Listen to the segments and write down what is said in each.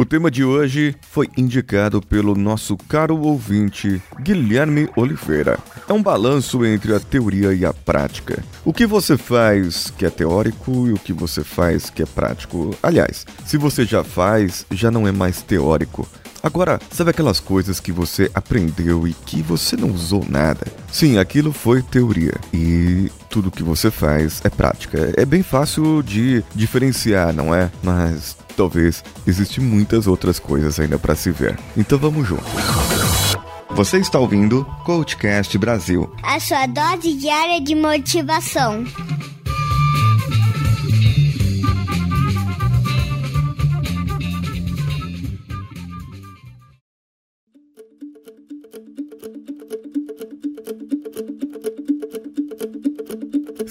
O tema de hoje foi indicado pelo nosso caro ouvinte Guilherme Oliveira. É um balanço entre a teoria e a prática. O que você faz que é teórico e o que você faz que é prático. Aliás, se você já faz, já não é mais teórico. Agora, sabe aquelas coisas que você aprendeu e que você não usou nada? Sim, aquilo foi teoria e tudo que você faz é prática. É bem fácil de diferenciar, não é? Mas talvez existe muitas outras coisas ainda para se ver. Então vamos juntos. Você está ouvindo Coachcast Brasil. A sua dose diária de motivação.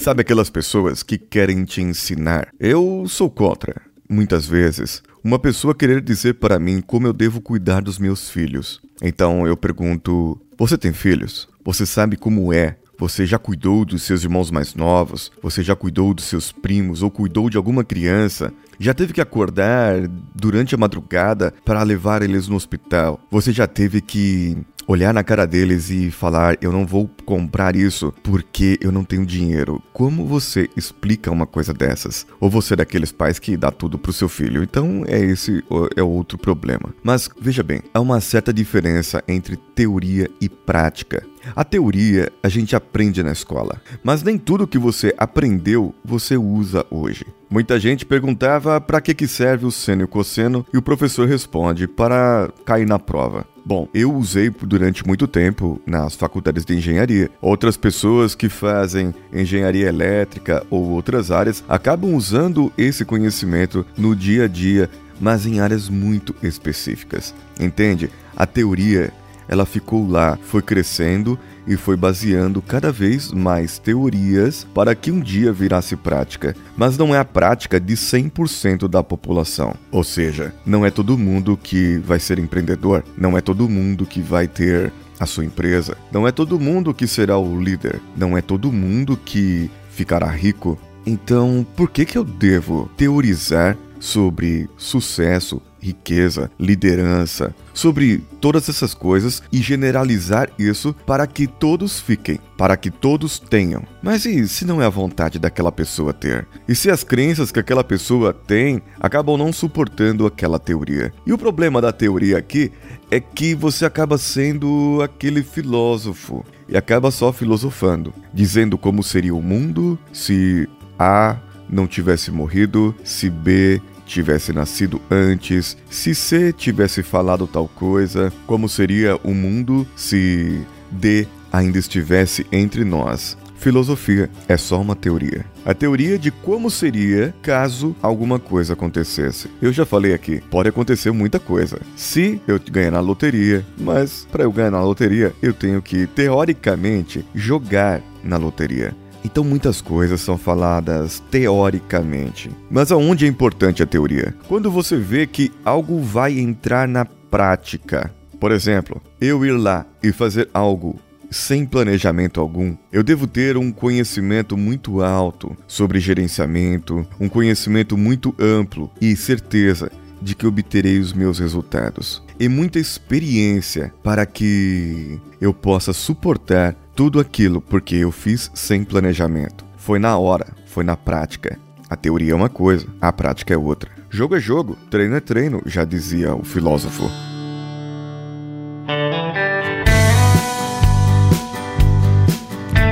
Sabe aquelas pessoas que querem te ensinar? Eu sou contra. Muitas vezes, uma pessoa querer dizer para mim como eu devo cuidar dos meus filhos. Então eu pergunto: Você tem filhos? Você sabe como é? Você já cuidou dos seus irmãos mais novos? Você já cuidou dos seus primos ou cuidou de alguma criança? Já teve que acordar durante a madrugada para levar eles no hospital? Você já teve que olhar na cara deles e falar: Eu não vou comprar isso porque eu não tenho dinheiro. Como você explica uma coisa dessas? Ou você é daqueles pais que dá tudo pro seu filho? Então é esse é outro problema. Mas veja bem, há uma certa diferença entre teoria e prática. A teoria a gente aprende na escola, mas nem tudo que você aprendeu você usa hoje. Muita gente perguntava para que, que serve o seno e o cosseno e o professor responde para cair na prova. Bom, eu usei durante muito tempo nas faculdades de engenharia. Outras pessoas que fazem engenharia elétrica ou outras áreas acabam usando esse conhecimento no dia a dia, mas em áreas muito específicas. Entende? A teoria ela ficou lá, foi crescendo e foi baseando cada vez mais teorias para que um dia virasse prática. Mas não é a prática de 100% da população. Ou seja, não é todo mundo que vai ser empreendedor, não é todo mundo que vai ter a sua empresa, não é todo mundo que será o líder, não é todo mundo que ficará rico. Então, por que que eu devo teorizar sobre sucesso, riqueza, liderança, sobre todas essas coisas e generalizar isso para que todos fiquem, para que todos tenham. Mas e se não é a vontade daquela pessoa ter? E se as crenças que aquela pessoa tem acabam não suportando aquela teoria? E o problema da teoria aqui é que você acaba sendo aquele filósofo e acaba só filosofando, dizendo como seria o mundo se A não tivesse morrido, se B tivesse nascido antes, se C tivesse falado tal coisa, como seria o mundo se D ainda estivesse entre nós. Filosofia é só uma teoria. A teoria de como seria caso alguma coisa acontecesse. Eu já falei aqui, pode acontecer muita coisa. Se eu ganhar na loteria, mas para eu ganhar na loteria, eu tenho que teoricamente jogar na loteria. Então muitas coisas são faladas teoricamente. Mas aonde é importante a teoria? Quando você vê que algo vai entrar na prática. Por exemplo, eu ir lá e fazer algo sem planejamento algum, eu devo ter um conhecimento muito alto sobre gerenciamento, um conhecimento muito amplo e certeza de que obterei os meus resultados. E muita experiência para que eu possa suportar tudo aquilo porque eu fiz sem planejamento. Foi na hora, foi na prática. A teoria é uma coisa, a prática é outra. Jogo é jogo, treino é treino, já dizia o filósofo.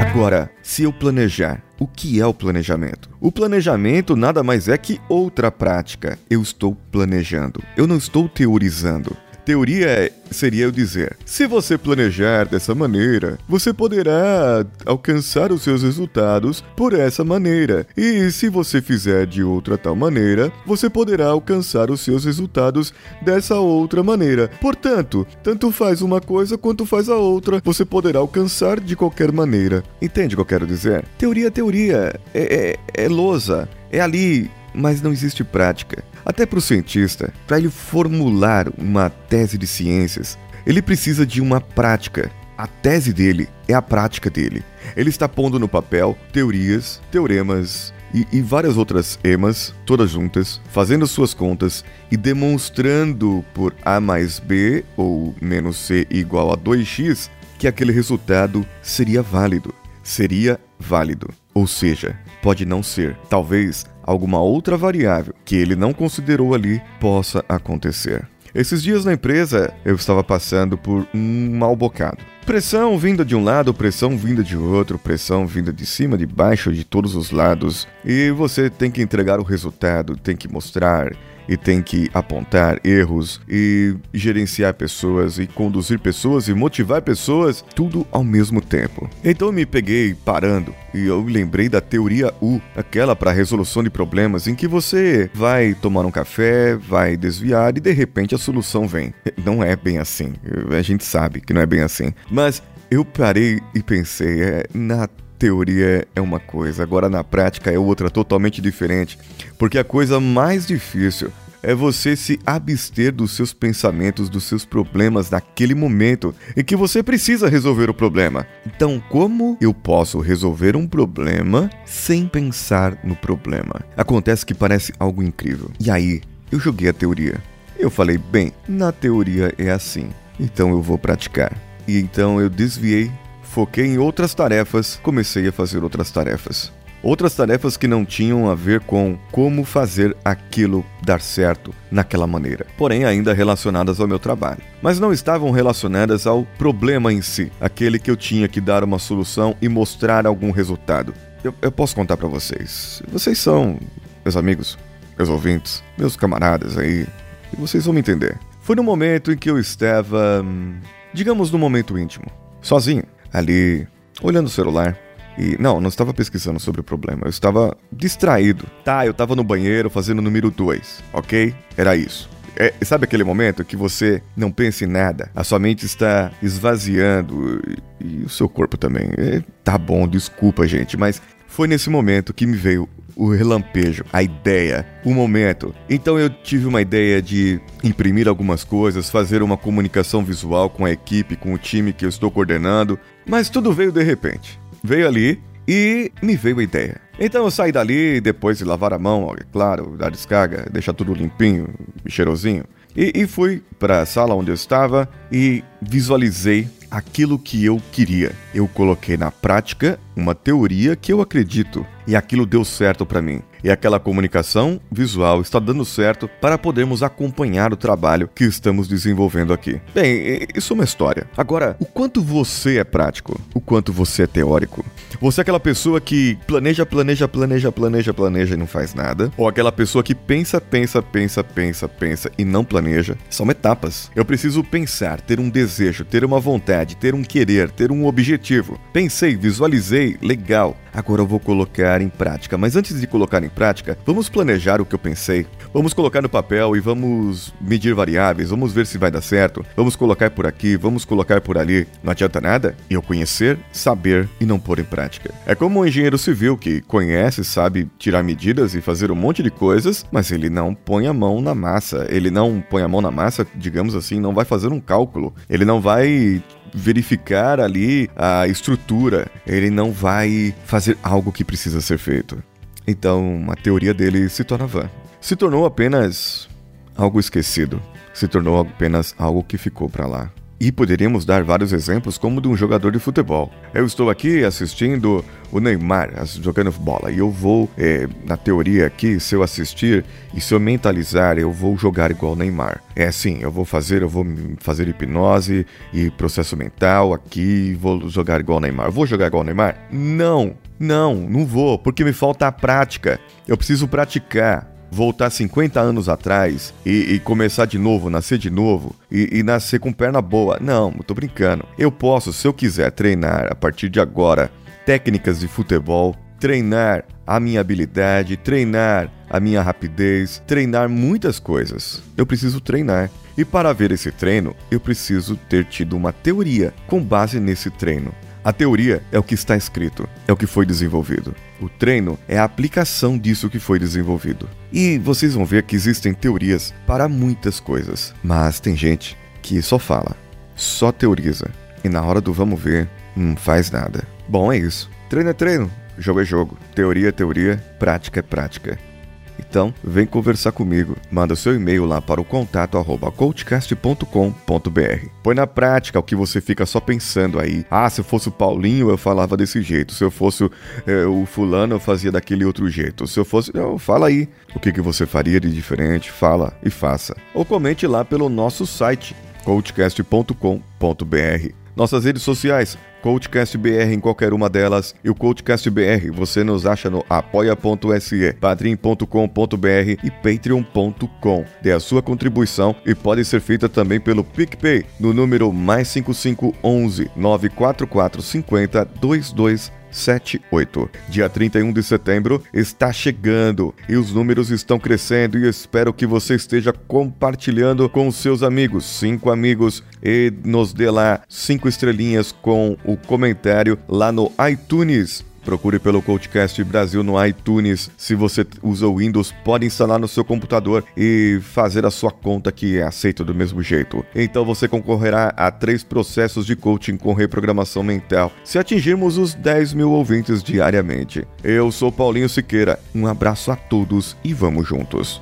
Agora, se eu planejar, o que é o planejamento? O planejamento nada mais é que outra prática. Eu estou planejando, eu não estou teorizando. Teoria seria eu dizer: se você planejar dessa maneira, você poderá alcançar os seus resultados por essa maneira. E se você fizer de outra tal maneira, você poderá alcançar os seus resultados dessa outra maneira. Portanto, tanto faz uma coisa quanto faz a outra, você poderá alcançar de qualquer maneira. Entende o que eu quero dizer? Teoria, teoria. É, é, é lousa. É ali mas não existe prática. Até para o cientista, para ele formular uma tese de ciências, ele precisa de uma prática. A tese dele é a prática dele. Ele está pondo no papel teorias, teoremas e, e várias outras emas, todas juntas, fazendo suas contas e demonstrando por A mais B ou menos C igual a 2x que aquele resultado seria válido. Seria válido. Ou seja, pode não ser. Talvez alguma outra variável que ele não considerou ali possa acontecer. Esses dias na empresa eu estava passando por um mal bocado. Pressão vinda de um lado, pressão vinda de outro, pressão vinda de cima, de baixo, de todos os lados. E você tem que entregar o resultado, tem que mostrar e tem que apontar erros e gerenciar pessoas e conduzir pessoas e motivar pessoas, tudo ao mesmo tempo. Então eu me peguei parando e eu lembrei da teoria U, aquela para resolução de problemas em que você vai tomar um café, vai desviar e de repente a solução vem. Não é bem assim. A gente sabe que não é bem assim. Mas eu parei e pensei, é, na teoria é uma coisa, agora na prática é outra totalmente diferente. Porque a coisa mais difícil é você se abster dos seus pensamentos, dos seus problemas naquele momento em que você precisa resolver o problema. Então, como eu posso resolver um problema sem pensar no problema? Acontece que parece algo incrível. E aí, eu joguei a teoria. Eu falei, bem, na teoria é assim, então eu vou praticar. E então eu desviei, foquei em outras tarefas, comecei a fazer outras tarefas. Outras tarefas que não tinham a ver com como fazer aquilo dar certo naquela maneira, porém ainda relacionadas ao meu trabalho. Mas não estavam relacionadas ao problema em si, aquele que eu tinha que dar uma solução e mostrar algum resultado. Eu, eu posso contar para vocês. Vocês são meus amigos, meus ouvintes, meus camaradas aí, e vocês vão me entender. Foi no momento em que eu estava, hum, digamos, no momento íntimo, sozinho, ali, olhando o celular, e não, não estava pesquisando sobre o problema, eu estava distraído. Tá, eu estava no banheiro fazendo o número 2, ok? Era isso. É, sabe aquele momento que você não pensa em nada, a sua mente está esvaziando e, e o seu corpo também. É, tá bom, desculpa, gente, mas foi nesse momento que me veio o relampejo, a ideia, o momento. Então eu tive uma ideia de imprimir algumas coisas, fazer uma comunicação visual com a equipe, com o time que eu estou coordenando, mas tudo veio de repente veio ali e me veio a ideia. Então eu saí dali, depois de lavar a mão, é claro, dar descarga, deixar tudo limpinho, cheirosinho, e, e fui para a sala onde eu estava e visualizei aquilo que eu queria. Eu coloquei na prática uma teoria que eu acredito e aquilo deu certo para mim. E aquela comunicação visual está dando certo para podermos acompanhar o trabalho que estamos desenvolvendo aqui. Bem, isso é uma história. Agora, o quanto você é prático? O quanto você é teórico? Você é aquela pessoa que planeja, planeja, planeja, planeja, planeja e não faz nada? Ou aquela pessoa que pensa, pensa, pensa, pensa, pensa e não planeja? São etapas. Eu preciso pensar, ter um desejo, ter uma vontade, ter um querer, ter um objetivo. Pensei, visualizei, legal. Agora eu vou colocar em prática. Mas antes de colocar em prática, vamos planejar o que eu pensei. Vamos colocar no papel e vamos medir variáveis, vamos ver se vai dar certo. Vamos colocar por aqui, vamos colocar por ali. Não adianta nada eu conhecer, saber e não pôr em prática. É como um engenheiro civil que conhece, sabe tirar medidas e fazer um monte de coisas, mas ele não põe a mão na massa. Ele não põe a mão na massa, digamos assim, não vai fazer um cálculo. Ele não vai verificar ali a estrutura, ele não vai fazer algo que precisa ser feito. Então, a teoria dele se torna vã. Se tornou apenas algo esquecido, se tornou apenas algo que ficou para lá. E poderíamos dar vários exemplos, como de um jogador de futebol. Eu estou aqui assistindo o Neymar jogando bola e eu vou, é, na teoria aqui, se eu assistir e se eu mentalizar, eu vou jogar igual Neymar. É assim, eu vou fazer, eu vou fazer hipnose e processo mental aqui vou jogar igual Neymar. Vou jogar igual Neymar? Não, não, não vou, porque me falta a prática. Eu preciso praticar voltar 50 anos atrás e, e, começar de novo, nascer de novo e, e, nascer com perna boa. Não, tô brincando. Eu posso, se eu quiser, treinar a partir de agora técnicas de futebol, treinar a minha habilidade, treinar a minha rapidez, treinar muitas coisas. Eu preciso treinar. E para ver esse treino, eu preciso ter tido uma teoria com base nesse treino. A teoria é o que está escrito, é o que foi desenvolvido. O treino é a aplicação disso que foi desenvolvido. E vocês vão ver que existem teorias para muitas coisas, mas tem gente que só fala, só teoriza, e na hora do vamos ver, não faz nada. Bom, é isso. Treino é treino. jogo é jogo, teoria é teoria, prática é prática. Então, vem conversar comigo. Manda seu e-mail lá para o contato arroba coachcast.com.br. Põe na prática o que você fica só pensando aí. Ah, se eu fosse o Paulinho, eu falava desse jeito. Se eu fosse é, o fulano, eu fazia daquele outro jeito. Se eu fosse... Não, fala aí. O que, que você faria de diferente? Fala e faça. Ou comente lá pelo nosso site coachcast.com.br. Nossas redes sociais, CoachCastBR em qualquer uma delas. E o CoachCastBR você nos acha no apoia.se, padrim.com.br e patreon.com. Dê a sua contribuição e pode ser feita também pelo PicPay no número mais 5511 944 50 22 78. Dia 31 de setembro está chegando e os números estão crescendo e espero que você esteja compartilhando com seus amigos, cinco amigos, e nos dê lá cinco estrelinhas com o comentário lá no iTunes Procure pelo Coachcast Brasil no iTunes. Se você usa o Windows, pode instalar no seu computador e fazer a sua conta que é aceita do mesmo jeito. Então você concorrerá a três processos de coaching com reprogramação mental se atingirmos os 10 mil ouvintes diariamente. Eu sou Paulinho Siqueira. Um abraço a todos e vamos juntos.